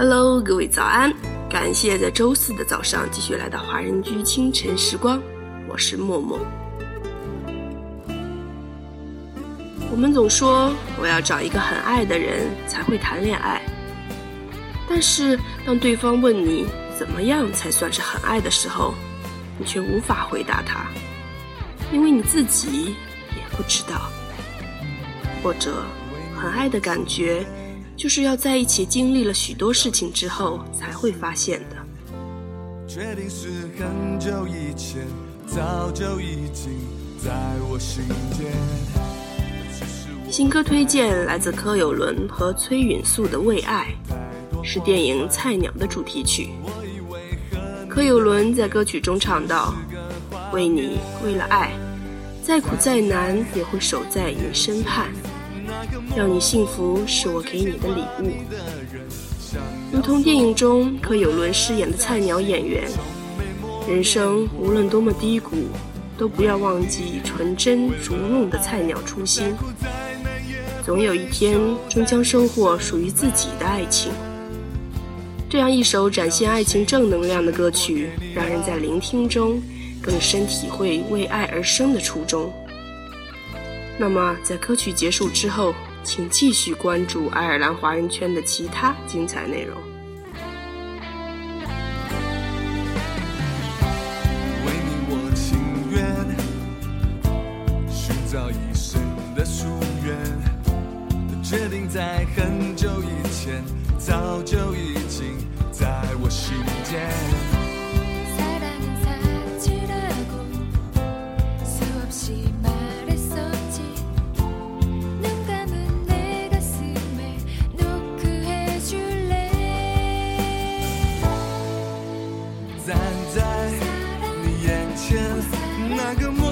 Hello，各位早安！感谢在周四的早上继续来到华人居清晨时光，我是默默。我们总说我要找一个很爱的人才会谈恋爱，但是当对方问你怎么样才算是很爱的时候，你却无法回答他，因为你自己也不知道。或者，很爱的感觉，就是要在一起经历了许多事情之后才会发现的。确定是很久以前，早就已经在我心间。新歌推荐来自柯有伦和崔允素的《为爱》，是电影《菜鸟》的主题曲。柯有伦在歌曲中唱道：“为你，为了爱，再苦再难也会守在你身畔。让你幸福是我给你的礼物。”如同电影中柯有伦饰演的菜鸟演员，人生无论多么低谷，都不要忘记纯真逐梦的菜鸟初心。总有一天，终将收获属于自己的爱情。这样一首展现爱情正能量的歌曲，让人在聆听中更深体会为爱而生的初衷。那么，在歌曲结束之后，请继续关注爱尔兰华人圈的其他精彩内容。为你，我情愿寻找一生的夙愿，决定在很久以前，早就已经。在我心间。要